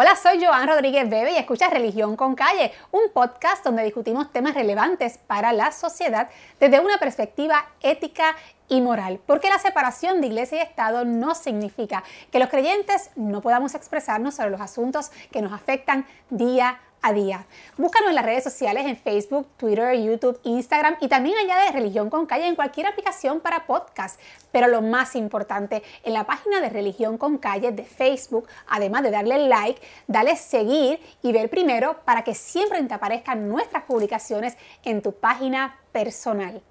Hola, soy Joan Rodríguez Bebe y escuchas Religión con Calle, un podcast donde discutimos temas relevantes para la sociedad desde una perspectiva ética y moral, porque la separación de iglesia y Estado no significa que los creyentes no podamos expresarnos sobre los asuntos que nos afectan día a a día. Búscanos en las redes sociales en Facebook, Twitter, YouTube, Instagram y también añade Religión con Calle en cualquier aplicación para podcast. Pero lo más importante, en la página de Religión con Calle de Facebook, además de darle like, dale seguir y ver primero para que siempre te aparezcan nuestras publicaciones en tu página personal.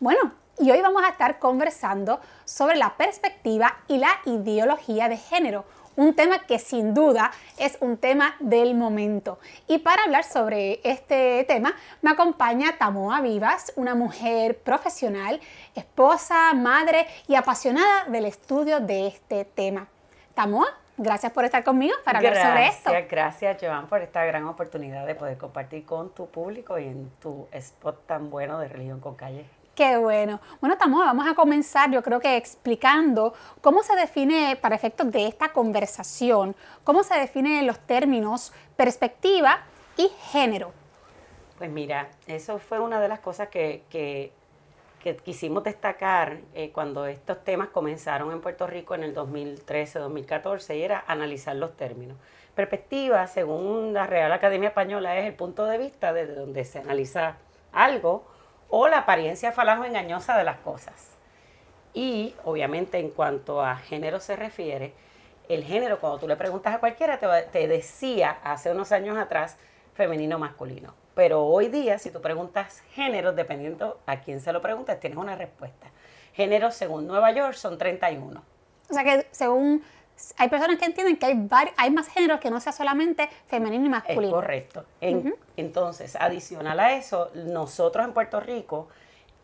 Bueno, y hoy vamos a estar conversando sobre la perspectiva y la ideología de género un tema que sin duda es un tema del momento. Y para hablar sobre este tema me acompaña Tamoa Vivas, una mujer profesional, esposa, madre y apasionada del estudio de este tema. Tamoa, Gracias por estar conmigo para hablar sobre esto. Gracias, Joan, por esta gran oportunidad de poder compartir con tu público y en tu spot tan bueno de Religión con Calle. Qué bueno. Bueno, Tamoa, vamos a comenzar, yo creo que explicando cómo se define, para efectos de esta conversación, cómo se definen los términos perspectiva y género. Pues mira, eso fue una de las cosas que, que, quisimos destacar eh, cuando estos temas comenzaron en Puerto Rico en el 2013-2014 y era analizar los términos. Perspectiva, según la Real Academia Española, es el punto de vista desde donde se analiza algo o la apariencia falaz o engañosa de las cosas. Y obviamente en cuanto a género se refiere, el género, cuando tú le preguntas a cualquiera, te, decía hace unos años atrás femenino masculino. Pero hoy día, si tú preguntas género, dependiendo a quién se lo preguntes, tienes una respuesta. Género, según Nueva York, son 31. O sea que según hay personas que entienden que hay, hay más géneros que no sea solamente femenino y masculino. Es correcto. Entonces, adicional a eso, nosotros en Puerto Rico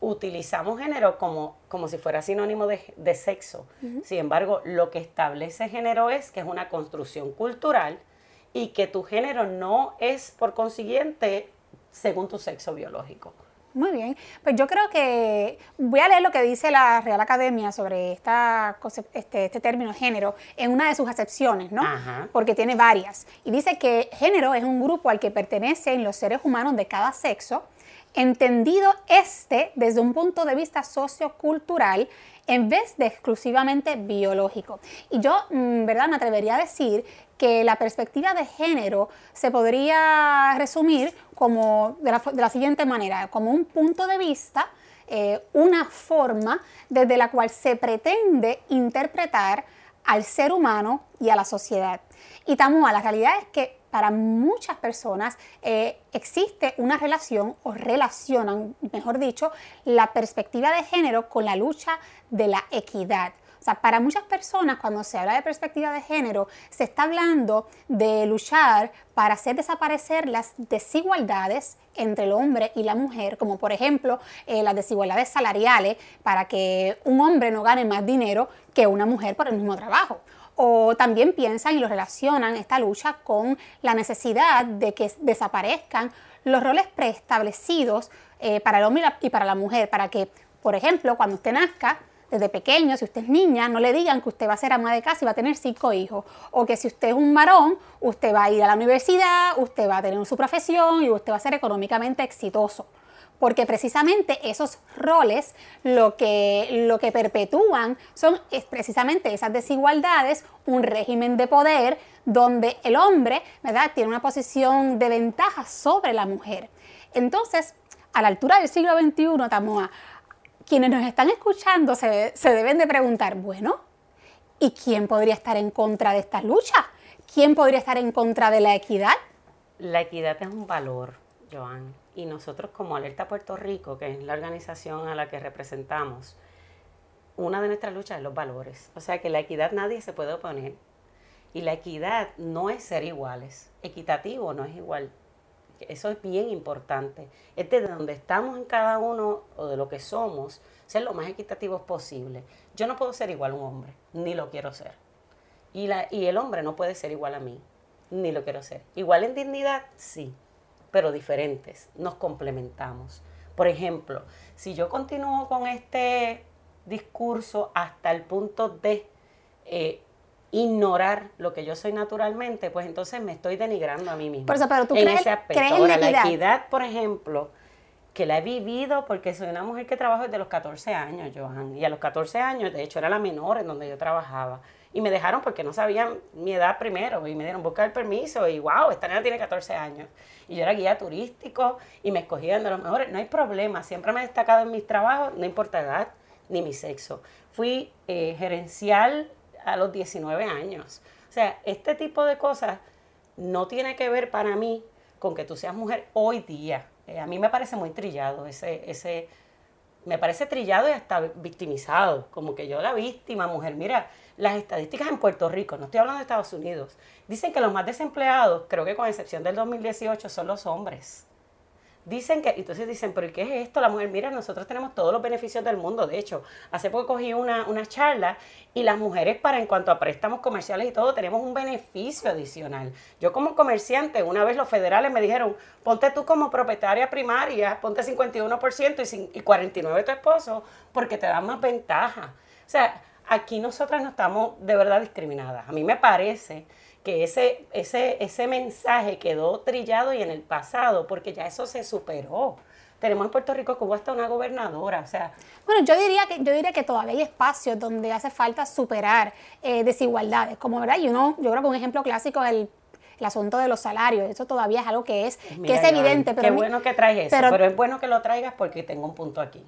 utilizamos género como, como si fuera sinónimo de, sexo. Sin embargo, lo que establece género es que es una construcción cultural y que tu género no es, por consiguiente, según tu sexo biológico. Muy bien, pues yo creo que voy a leer lo que dice la Real Academia sobre esta, este, este término género en una de sus acepciones, ¿no? Porque tiene varias. Y dice que género es un grupo al que pertenecen los seres humanos de cada sexo, entendido este desde un punto de vista sociocultural en vez de exclusivamente biológico. Y yo, mm, ¿verdad? Me atrevería a decir que la perspectiva de género se podría resumir como de la, siguiente manera, como un punto de vista, eh, una forma desde la cual se pretende interpretar al ser humano y a la sociedad. Y Tamua, la realidad es que para muchas personas eh, existe una relación o relacionan, mejor dicho, la perspectiva de género con la lucha de la equidad. O sea, para muchas personas cuando se habla de perspectiva de género, se está hablando de luchar para hacer desaparecer las desigualdades entre el hombre y la mujer, como por ejemplo eh, las desigualdades salariales, para que un hombre no gane más dinero que una mujer por el mismo trabajo. O también piensan y lo relacionan esta lucha con la necesidad de que desaparezcan los roles preestablecidos eh, para el hombre y para la mujer, para que, por ejemplo, cuando usted nazca, desde pequeño, si usted es niña, no le digan que usted va a ser ama de casa y va a tener cinco hijos. O que si usted es un varón, usted va a ir a la universidad, usted va a tener su profesión y usted va a ser económicamente exitoso. Porque precisamente esos roles lo que, lo que perpetúan son precisamente esas desigualdades, un régimen de poder donde el hombre ¿verdad? tiene una posición de ventaja sobre la mujer. Entonces, a la altura del siglo XXI, Tamoa, quienes nos están escuchando se, deben de preguntar, bueno, ¿y quién podría estar en contra de esta lucha? ¿Quién podría estar en contra de la equidad? La equidad es un valor, Joan, y nosotros como Alerta Puerto Rico, que es la organización a la que representamos, una de nuestras luchas es los valores. O sea que la equidad nadie se puede oponer. Y la equidad no es ser iguales. Equitativo no es igual eso es bien importante. Es de donde estamos en cada uno o de lo que somos, ser lo más equitativos posible. Yo no puedo ser igual a un hombre, ni lo quiero ser. Y, la, y el hombre no puede ser igual a mí, ni lo quiero ser. Igual en dignidad, sí, pero diferentes. Nos complementamos. Por ejemplo, si yo continúo con este discurso hasta el punto de eh, ignorar lo que yo soy naturalmente, pues entonces me estoy denigrando a mí misma. Por eso, pero tú crees, en la equidad, por ejemplo, que la he vivido porque soy una mujer que trabaja desde los 14 años, Johan. Y a los 14 años, de hecho, era la menor en donde yo trabajaba. Y me dejaron porque no sabían mi edad primero. Y me dieron buscar el permiso. Y wow, esta niña tiene 14 años. Y yo era guía turístico y me escogían de los mejores. No hay problema. Siempre me he destacado en mis trabajos, no importa edad ni mi sexo. Fui eh, gerencial a los 19 años. O sea, este tipo de cosas no tiene que ver para mí con que tú seas mujer hoy día. Eh, a mí me parece muy trillado ese, ese, me parece trillado y hasta victimizado, como que yo la víctima, mujer, mira, las estadísticas en Puerto Rico, no estoy hablando de Estados Unidos, dicen que los más desempleados, creo que con excepción del 2018, son los hombres. Dicen que, entonces dicen, pero ¿qué es esto? La mujer, mira, nosotros tenemos todos los beneficios del mundo. De hecho, hace poco cogí una, una charla y las mujeres, para en cuanto a préstamos comerciales y todo, tenemos un beneficio adicional. Yo como comerciante, una vez los federales me dijeron, ponte tú como propietaria primaria, ponte 51% y, y 49% tu esposo, porque te da más ventaja. O sea, aquí nosotras no estamos de verdad discriminadas. A mí me parece que ese, ese, ese mensaje quedó trillado y en el pasado, porque ya eso se superó. Tenemos en Puerto Rico que hubo hasta una gobernadora, o sea... Bueno, yo diría que, yo diría que todavía hay espacios donde hace falta superar eh, desigualdades, como verdad, y uno, yo creo que un ejemplo clásico es el el asunto de los salarios. Eso todavía es algo que es, que es evidente. Pero qué bueno que traes eso, pero, es bueno que lo traigas porque tengo un punto aquí.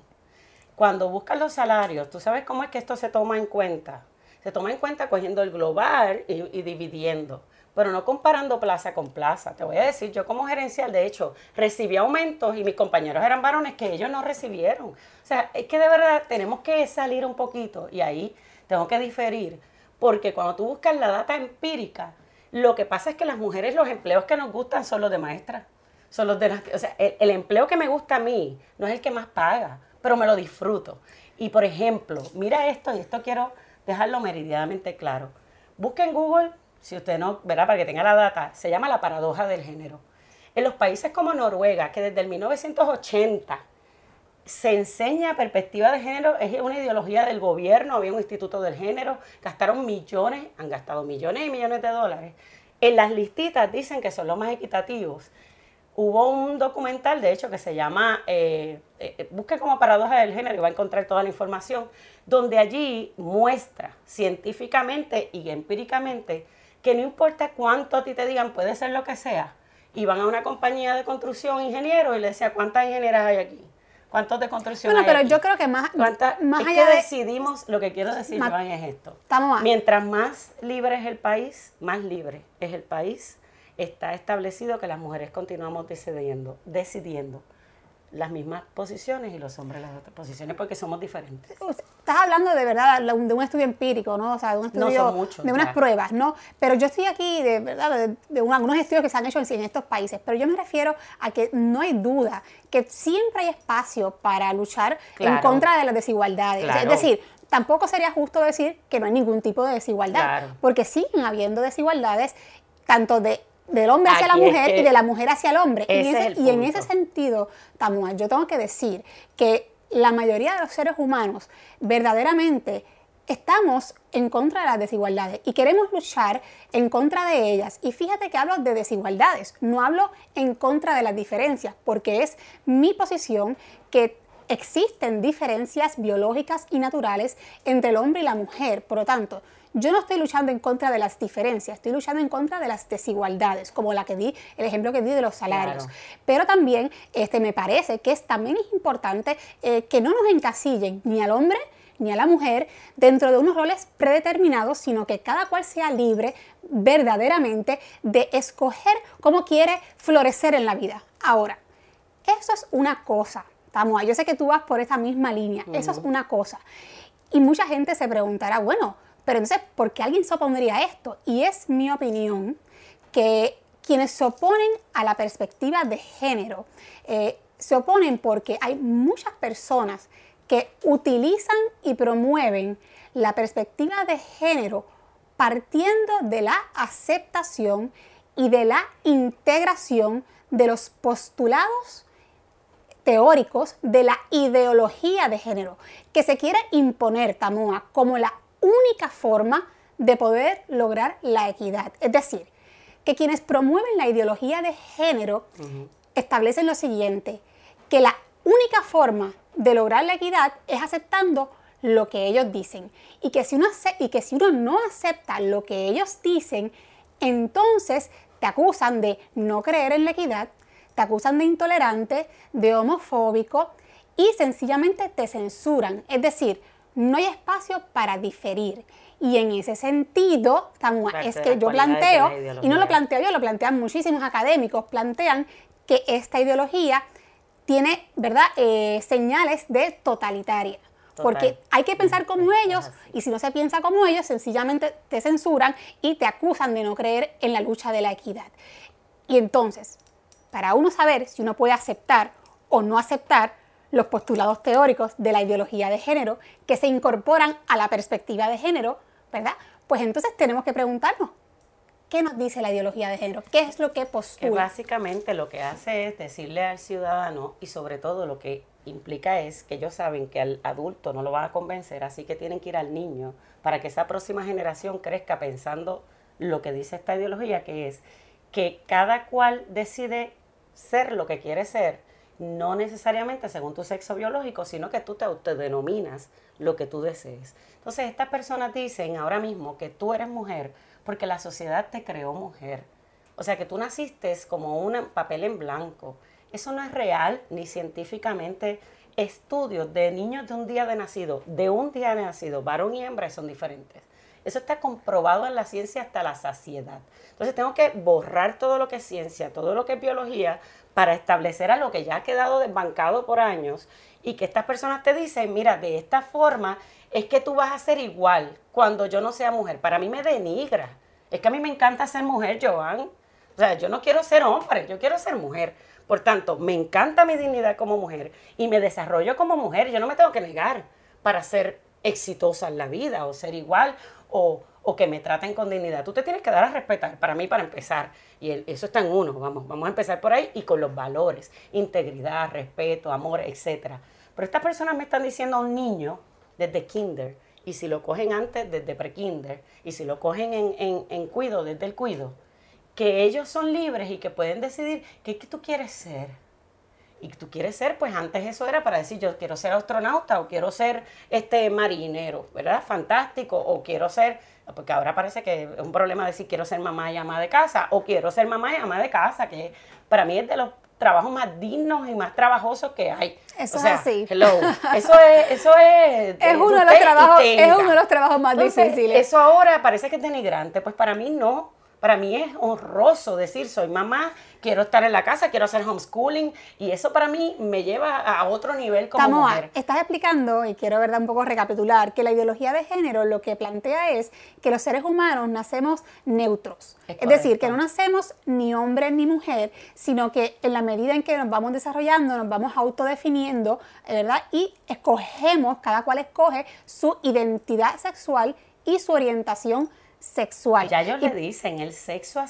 Cuando buscas los salarios, ¿tú sabes cómo es que esto se toma en cuenta? Se toma en cuenta cogiendo el global y, dividiendo, pero no comparando plaza con plaza. Te voy a decir, yo como gerencial, de hecho, recibí aumentos y mis compañeros eran varones que ellos no recibieron. O sea, es que de verdad tenemos que salir un poquito y ahí tengo que diferir, porque cuando tú buscas la data empírica, lo que pasa es que las mujeres los empleos que nos gustan son los de maestra. Son los de las, o sea, el, el empleo que me gusta a mí no es el que más paga, pero me lo disfruto. Y por ejemplo, mira esto, y esto quiero dejarlo meridianamente claro. Busque en Google, si usted no, verá, para que tenga la data, se llama la paradoja del género. En los países como Noruega, que desde el 1980 se enseña perspectiva de género, es una ideología del gobierno, había un instituto del género, gastaron millones, han gastado millones y millones de dólares. En las listitas dicen que son los más equitativos hubo un documental, de hecho, que se llama, eh, eh, busque como paradoja del género y va a encontrar toda la información, donde allí muestra científicamente y empíricamente que no importa cuánto a ti te digan, puede ser lo que sea, y van a una compañía de construcción, ingeniero, y le decía, ¿cuántas ingenieras hay aquí? ¿Cuántos de construcción bueno, pero yo creo que más, más es allá que decidimos, lo que quiero decir, Joan, es esto. Mientras más libre es el país, más libre es el país está establecido que las mujeres continuamos decidiendo, decidiendo las mismas posiciones y los hombres las otras posiciones porque somos diferentes. Estás hablando de verdad de un estudio empírico, ¿no? O sea, de un estudio de unas pruebas, ¿no? Pero yo estoy aquí de verdad de, algunos estudios que se han hecho en, en, estos países, pero yo me refiero a que no hay duda que siempre hay espacio para luchar en contra de las desigualdades. Es decir, tampoco sería justo decir que no hay ningún tipo de desigualdad, porque siguen habiendo desigualdades tanto de del hombre hacia la mujer y de la mujer hacia el hombre. y en ese sentido, Tamua, yo tengo que decir que la mayoría de los seres humanos verdaderamente estamos en contra de las desigualdades y queremos luchar en contra de ellas. Y fíjate que hablo de desigualdades, no hablo en contra de las diferencias, porque es mi posición que existen diferencias biológicas y naturales entre el hombre y la mujer. Por lo tanto, yo no estoy luchando en contra de las diferencias, estoy luchando en contra de las desigualdades, como la que di, el ejemplo que di de los salarios. Pero también este, me parece que es, también es importante eh, que no nos encasillen ni al hombre ni a la mujer dentro de unos roles predeterminados, sino que cada cual sea libre verdaderamente de escoger cómo quiere florecer en la vida. Ahora, eso es una cosa, Estamos Yo sé que tú vas por esa misma línea, eso es una cosa. Y mucha gente se preguntará, bueno, pero entonces, ¿por qué alguien se opondría a esto? Y es mi opinión que quienes se oponen a la perspectiva de género eh, se oponen porque hay muchas personas que utilizan y promueven la perspectiva de género partiendo de la aceptación y de la integración de los postulados teóricos de la ideología de género, que se quiere imponer, Tamoa, como la única forma de poder lograr la equidad. Es decir, que quienes promueven la ideología de género establecen lo siguiente, que la única forma de lograr la equidad es aceptando lo que ellos dicen. Y que si uno, y que si uno no acepta lo que ellos dicen, entonces te acusan de no creer en la equidad, te acusan de intolerante, de homofóbico y sencillamente te censuran. Es decir, no hay espacio para diferir. Y en ese sentido, es que yo planteo, y no lo planteo yo, lo plantean muchísimos académicos, plantean que esta ideología tiene, ¿verdad?, eh, señales de totalitaria. Porque hay que pensar como ellos y si no se piensa como ellos, sencillamente te censuran y te acusan de no creer en la lucha de la equidad. Y entonces, para uno saber si uno puede aceptar o no aceptar los postulados teóricos de la ideología de género que se incorporan a la perspectiva de género, ¿verdad? Pues entonces tenemos que preguntarnos, ¿qué nos dice la ideología de género? ¿Qué es lo que postula? Que básicamente lo que hace es decirle al ciudadano y sobre todo lo que implica es que ellos saben que al adulto no lo van a convencer, así que tienen que ir al niño para que esa próxima generación crezca pensando lo que dice esta ideología, que es que cada cual decide ser lo que quiere ser, no necesariamente según tu sexo biológico, sino que tú te autodenominas lo que tú desees. Entonces, estas personas dicen ahora mismo que tú eres mujer porque la sociedad te creó mujer. O sea, que tú naciste como un papel en blanco. Eso no es real ni científicamente. Estudios de niños de un día de nacido, de un día de nacido, varón y hembra, son diferentes. Eso está comprobado en la ciencia hasta la saciedad. Entonces tengo que borrar todo lo que es ciencia, todo lo que es biología, para establecer a lo que ya ha quedado desbancado por años y que estas personas te dicen, mira, de esta forma es que tú vas a ser igual cuando yo no sea mujer. Para mí me denigra. Es que a mí me encanta ser mujer, Joan. O sea, yo no quiero ser hombre, yo quiero ser mujer. Por tanto, me encanta mi dignidad como mujer y me desarrollo como mujer. Yo no me tengo que negar para ser exitosa en la vida o ser igual o, que me traten con dignidad. Tú te tienes que dar a respetar, para mí, para empezar. Y eso está en uno, vamos, vamos a empezar por ahí y con los valores, integridad, respeto, amor, etc. Pero estas personas me están diciendo a un niño desde kinder, y si lo cogen antes, desde pre-kinder, y si lo cogen en, en, cuido, desde el cuido, que ellos son libres y que pueden decidir qué que tú quieres ser. Y tú quieres ser, pues antes eso era para decir yo quiero ser astronauta o quiero ser este marinero, ¿verdad? Fantástico, o quiero ser, porque ahora parece que es un problema decir quiero ser mamá y ama de casa, o quiero ser mamá y ama de casa, que para mí es de los trabajos más dignos y más trabajosos que hay. Eso es así. Hello. Eso es, eso es. es, uno de los trabajos, es uno de los trabajos más difíciles. Eso ahora parece que es denigrante. Pues para mí no. Para mí es honroso decir soy mamá quiero estar en la casa, quiero hacer homeschooling y eso para mí me lleva a otro nivel como mujer. Estás explicando, y quiero verdad un poco recapitular, que la ideología de género lo que plantea es que los seres humanos nacemos neutros. Es, decir, que no nacemos ni hombre ni mujer, sino que en la medida en que nos vamos desarrollando, nos vamos autodefiniendo, ¿verdad? Y escogemos, cada cual escoge su identidad sexual y su orientación sexual. Ya ellos le dicen el sexo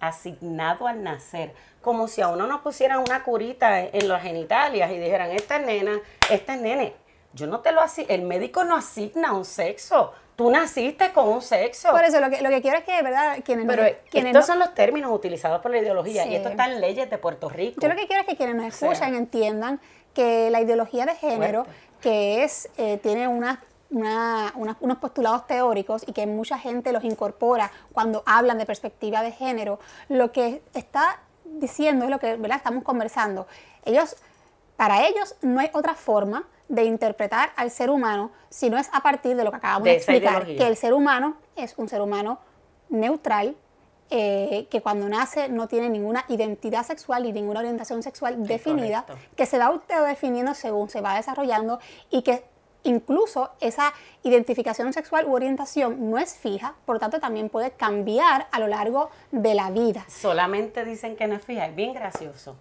asignado al nacer, como si a uno nos pusieran una curita en las genitalias y dijeran, esta es nena, esta es nene. Yo no te lo asigno, el médico no asigna un sexo. Tú naciste con un sexo. Por eso lo que, lo que quiero es que, ¿verdad? Quienes Pero estos son los términos utilizados por la ideología y esto está en leyes de Puerto Rico. Yo lo que quiero es que quienes nos escuchan entiendan que la ideología de género, que es, eh, tiene unas unos postulados teóricos y que mucha gente los incorpora cuando hablan de perspectiva de género, lo que está diciendo es lo que ¿verdad? estamos conversando. Ellos, para ellos no hay otra forma de interpretar al ser humano si no es a partir de lo que acabamos de, explicar, que el ser humano es un ser humano neutral, eh, que cuando nace no tiene ninguna identidad sexual y ninguna orientación sexual definida, que se va autodefiniendo según se va desarrollando y que Incluso esa identificación sexual u orientación no es fija, por lo tanto también puede cambiar a lo largo de la vida. Solamente dicen que no es fija, es bien gracioso.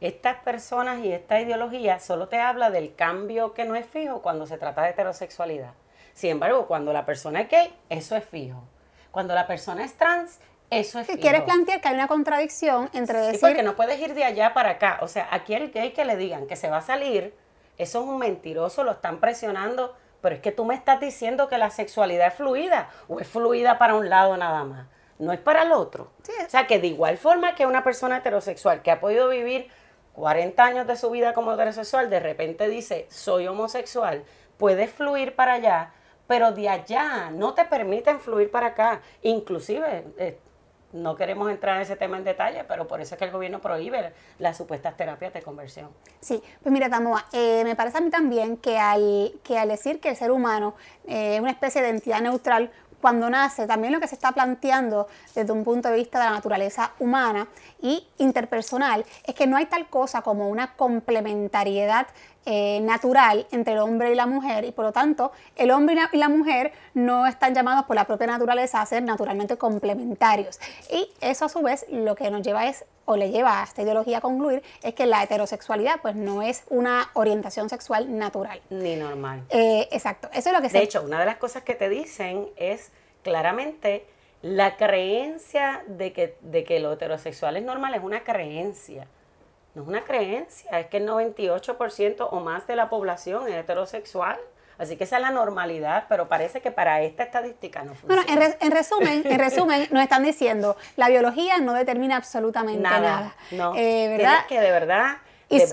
Estas personas y esta ideología solo te habla del cambio que no es fijo cuando se trata de heterosexualidad. Sin embargo, cuando la persona es gay, eso es fijo. Cuando la persona es trans, eso es fijo. ¿Quieres plantear que hay una contradicción entre decir... Sí, porque no puedes ir de allá para acá. O sea, aquí el gay que le digan que se va a salir eso es un mentiroso, lo están presionando pero es que tú me estás diciendo que la sexualidad es fluida o es fluida para un lado nada más, no es para el otro. O sea, que de igual forma que una persona heterosexual que ha podido vivir 40 años de su vida como heterosexual, de repente dice, soy homosexual, puedes fluir para allá, pero de allá no te permiten fluir para acá. Inclusive, eh, no queremos entrar en ese tema en detalle, pero por eso es que el gobierno prohíbe las supuestas terapias de conversión. Sí, pues mira, Tamoa, eh, me parece a mí también que al, que al decir que el ser humano eh, es una especie de entidad neutral, cuando nace, también lo que se está planteando desde un punto de vista de la naturaleza humana y interpersonal es que no hay tal cosa como una complementariedad eh, natural entre el hombre y la mujer y por lo tanto el hombre y la, mujer no están llamados por la propia naturaleza a ser naturalmente complementarios. Y eso a su vez lo que nos lleva es o le lleva a esta ideología a concluir es que la heterosexualidad pues no es una orientación sexual natural. Ni normal. Eh, exacto, eso es lo que De hecho, una de las cosas que te dicen es claramente la creencia de que, de que lo heterosexual es normal es una creencia. No es una creencia, es que el 98% o más de la población es heterosexual. Así que esa es la normalidad, pero parece que para esta estadística no funciona. Bueno, en, resumen, en resumen, nos están diciendo, la biología no determina absolutamente nada. No, eh, Tienes que de verdad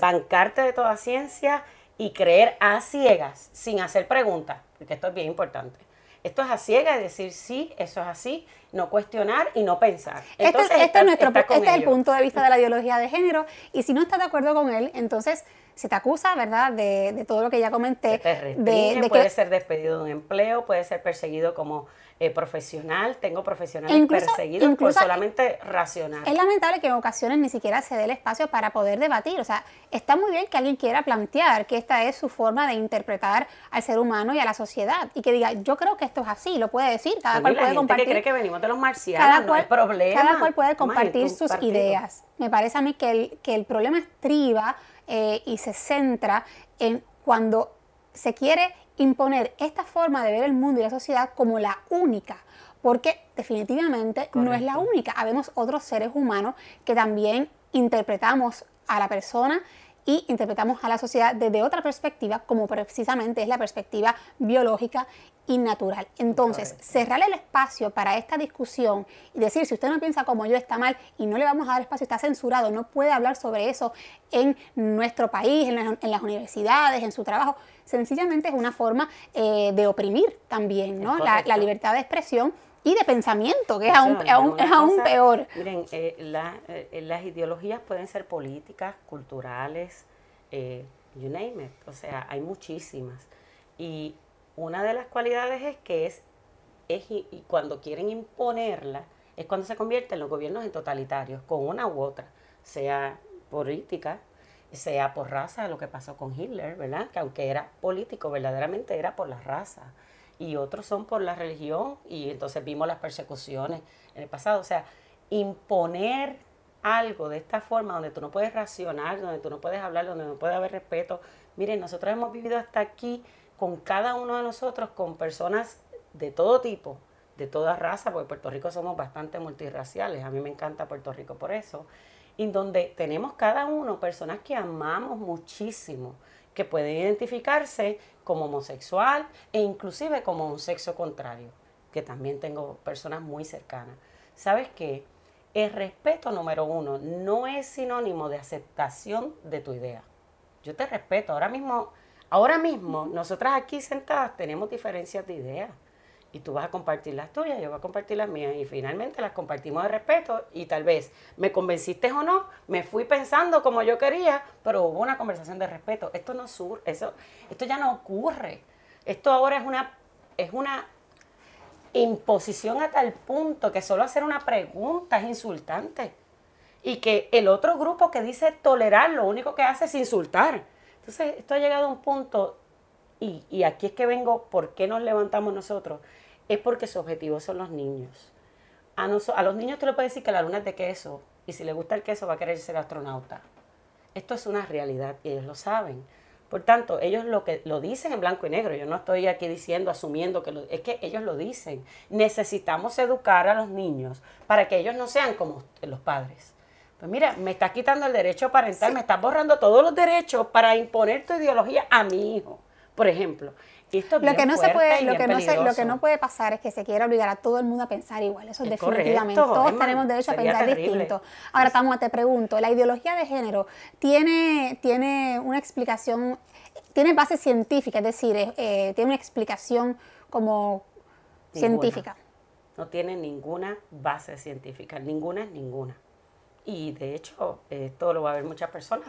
bancarte de toda ciencia y creer a ciegas, sin hacer preguntas, porque esto es bien importante. Esto es a ciegas, es decir, sí, eso es así, no cuestionar y no pensar. Entonces, este, es, nuestro, este es el punto de vista de la ideología de género y si no estás de acuerdo con él, entonces se te acusa, ¿verdad?, de, todo lo que ya comenté. de, puede ser despedido de un empleo, puede ser perseguido como eh, profesional, tengo profesionales perseguidos por solamente racional. Es lamentable que en ocasiones ni siquiera se dé el espacio para poder debatir. O sea, está muy bien que alguien quiera plantear que esta es su forma de interpretar al ser humano y a la sociedad y que diga, yo creo que esto es así, lo puede decir, cada cual puede compartir. Que cree que venimos de los marcianos, no hay problema. Cada cual puede compartir sus ideas. Me parece a mí que el, que el problema estriba eh, y se centra en cuando se quiere imponer esta forma de ver el mundo y la sociedad como la única, porque definitivamente no es la única. Habemos otros seres humanos que también interpretamos a la persona y interpretamos a la sociedad desde otra perspectiva, como precisamente es la perspectiva biológica y natural. Entonces, cerrar el espacio para esta discusión y decir, si usted no piensa como yo, está mal y no le vamos a dar espacio, está censurado, no puede hablar sobre eso en nuestro país, en, las universidades, en su trabajo, sencillamente es una forma eh, de oprimir también ¿no? la, libertad de expresión y de pensamiento, que es aún, es aún, peor. Miren, eh, eh, las ideologías pueden ser políticas, culturales, you name it, o sea, hay muchísimas. Y una de las cualidades es que es, es y cuando quieren imponerla, es cuando se convierten los gobiernos en totalitarios, con una u otra, sea política, sea por raza, lo que pasó con Hitler, ¿verdad? Que aunque era político, verdaderamente era por la raza. Y otros son por la religión, y entonces vimos las persecuciones en el pasado. O sea, imponer algo de esta forma, donde tú no puedes racionar, donde tú no puedes hablar, donde no puede haber respeto. Miren, nosotros hemos vivido hasta aquí con cada uno de nosotros, con personas de todo tipo, de toda raza, porque Puerto Rico somos bastante multirraciales, a mí me encanta Puerto Rico por eso, en donde tenemos cada uno personas que amamos muchísimo, que pueden identificarse como homosexual e inclusive como un sexo contrario, que también tengo personas muy cercanas. ¿Sabes qué? El respeto número uno no es sinónimo de aceptación de tu idea. Yo te respeto. Ahora mismo Ahora mismo, nosotras aquí sentadas tenemos diferencias de ideas. Y tú vas a compartir las tuyas, yo voy a compartir las mías. Y finalmente las compartimos de respeto. Y tal vez me convenciste o no, me fui pensando como yo quería, pero hubo una conversación de respeto. Esto no sur, eso, esto ya no ocurre. Esto ahora es una, es una imposición a tal punto que solo hacer una pregunta es insultante. Y que el otro grupo que dice tolerar, lo único que hace es insultar. Entonces, esto ha llegado a un punto, y, aquí es que vengo, ¿por qué nos levantamos nosotros? Es porque su objetivo son los niños. A, a los niños tú le puedes decir que la luna es de queso, y si le gusta el queso va a querer ser astronauta. Esto es una realidad y ellos lo saben. Por tanto, ellos lo que lo dicen en blanco y negro. Yo no estoy aquí diciendo, asumiendo que lo, es que ellos lo dicen. Necesitamos educar a los niños para que ellos no sean como los padres. Pues mira, me estás quitando el derecho parental, me estás borrando todos los derechos para imponer tu ideología a mi hijo. Por ejemplo, lo que no se puede, lo que no se, lo que no puede pasar es que se quiera obligar a todo el mundo a pensar igual. Eso es definitivamente. Todos tenemos derecho a pensar distinto. Ahora, Tamua, te pregunto, la ideología de género tiene, tiene una explicación, tiene base científica, es decir, eh, tiene una explicación como científica. No tiene ninguna base científica, ninguna es ninguna. Y de hecho, esto lo va a ver muchas personas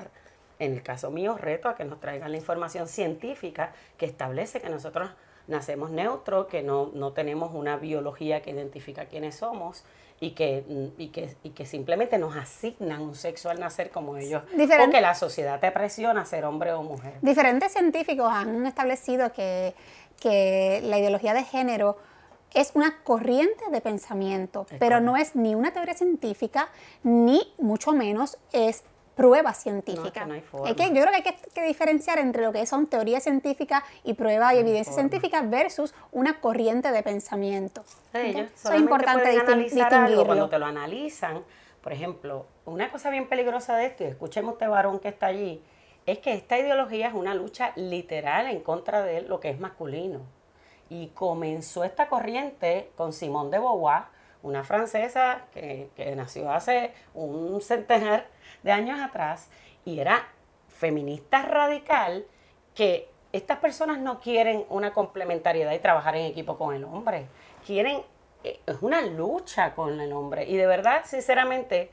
en el caso mío, reto a que nos traigan la información científica que establece que nosotros nacemos neutros, que no, no tenemos una biología que identifica quiénes somos y que, y que, y que simplemente nos asignan un sexo al nacer como ellos. o que la sociedad te presiona a ser hombre o mujer. Diferentes científicos han establecido que, que la ideología de género es una corriente de pensamiento, pero no es ni una teoría científica, ni mucho menos es prueba científica. es que yo creo que hay que, diferenciar entre lo que son teorías científicas y prueba y evidencia científica versus una corriente de pensamiento. Eso es importante distinguirlo. cuando te lo analizan, por ejemplo, una cosa bien peligrosa de esto, y escuchemos este varón que está allí, es que esta ideología es una lucha literal en contra de lo que es masculino. Y comenzó esta corriente con Simone de Beauvoir, una francesa que, que nació hace un centenar de años atrás y era feminista radical que estas personas no quieren una complementariedad y trabajar en equipo con el hombre. Quieren, eh, es una lucha con el hombre. Y de verdad, sinceramente,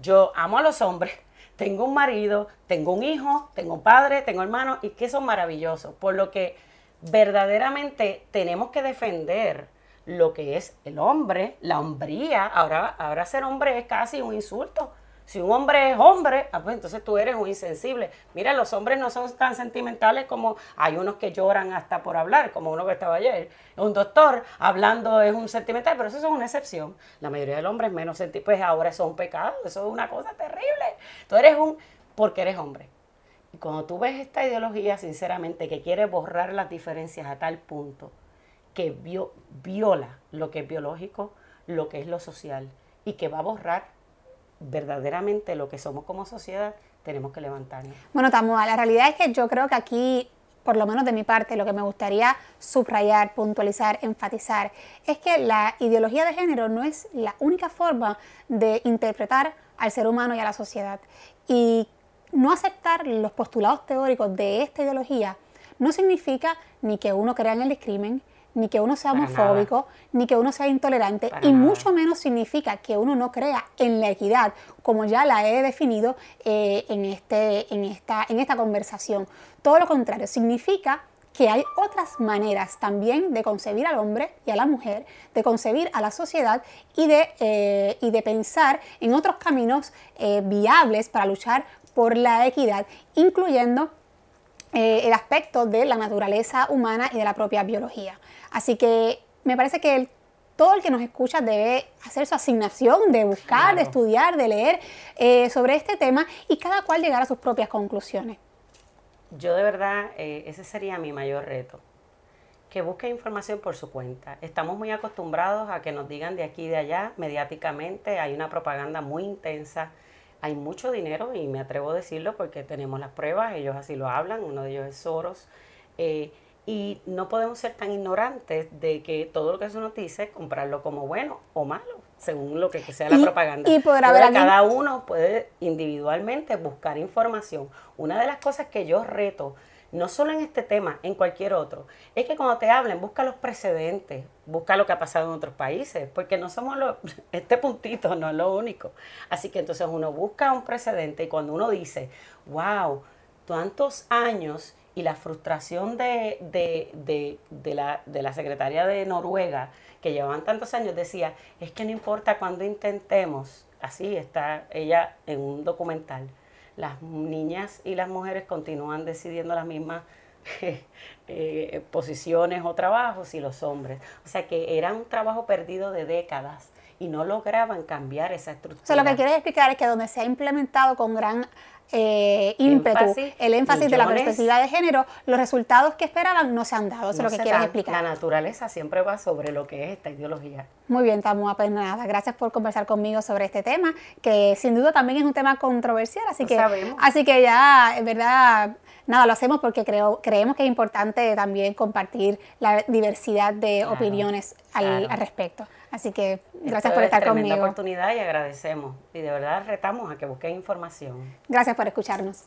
yo amo a los hombres. Tengo un marido, tengo un hijo, tengo un padre, tengo hermanos y que son maravillosos. Por lo que verdaderamente tenemos que defender lo que es el hombre, la hombría. Ahora, ahora ser hombre es casi un insulto si un hombre es hombre, ah, pues entonces tú eres un insensible. Mira, los hombres no son tan sentimentales como hay unos que lloran hasta por hablar, como uno que estaba ayer. Un doctor hablando es un sentimental, pero eso es una excepción. La mayoría del hombre es menos sentimental. Pues ahora eso es un pecado, eso es una cosa terrible. Tú eres un porque eres hombre. Y cuando tú ves esta ideología, sinceramente, que quiere borrar las diferencias a tal punto que viola lo que es biológico, lo que es lo social, y que va a borrar verdaderamente lo que somos como sociedad, tenemos que levantarnos. Bueno, Tamua, la realidad es que yo creo que aquí, por lo menos de mi parte, lo que me gustaría subrayar, puntualizar, enfatizar, es que la ideología de género no es la única forma de interpretar al ser humano y a la sociedad. Y no aceptar los postulados teóricos de esta ideología no significa ni que uno crea en el discrimen, ni que uno sea homofóbico, ni que uno sea intolerante, y mucho menos significa que uno no crea en la equidad, como ya la he definido eh, en, este, en, esta, en esta conversación. Todo lo contrario, significa que hay otras maneras también de concebir al hombre y a la mujer, de concebir a la sociedad y de, eh, y de pensar en otros caminos eh, viables para luchar por la equidad, incluyendo el aspecto de la naturaleza humana y de la propia biología. Así que me parece que todo el que nos escucha debe hacer su asignación de buscar, de estudiar, de leer eh, sobre este tema y cada cual llegar a sus propias conclusiones. Yo de verdad, eh, ese sería mi mayor reto, que busque información por su cuenta. Estamos muy acostumbrados a que nos digan de aquí y de allá, mediáticamente, hay una propaganda muy intensa, hay mucho dinero y me atrevo a decirlo porque tenemos las pruebas, ellos así lo hablan, uno de ellos es Soros. Eh, y no podemos ser tan ignorantes de que todo lo que se nos dice, comprarlo como bueno o malo, según lo que sea la propaganda. Y Cada uno puede individualmente buscar información. Una de las cosas que yo reto, no solo en este tema, en cualquier otro, es que cuando te hablen, busca los precedentes, busca lo que ha pasado en otros países, porque no somos los, este puntito no es lo único. Así que entonces uno busca un precedente y cuando uno dice, wow, tantos años y la frustración de, la, de la secretaria de Noruega, que llevaban tantos años, decía, es que no importa cuando intentemos, así está ella en un documental, las niñas y las mujeres continúan decidiendo las mismas eh, posiciones o trabajos y los hombres. O sea que era un trabajo perdido de décadas y no lograban cambiar esa estructura. O sea, lo que quieres explicar es que donde se ha implementado con gran eh, ímpetu, el énfasis de la perspectiva de género, los resultados que esperaban no se han dado. Eso es lo que quieres explicar. La naturaleza siempre va sobre lo que es esta ideología. Muy bien, Tamu, pues nada, gracias por conversar conmigo sobre este tema, que sin duda también es un tema controversial, así que, así que ya, en verdad, nada, lo hacemos porque creo, creemos que es importante también compartir la diversidad de opiniones al, respecto. Así que gracias por estar conmigo. oportunidad y agradecemos. Y de verdad retamos a que busquen información. Gracias por escucharnos.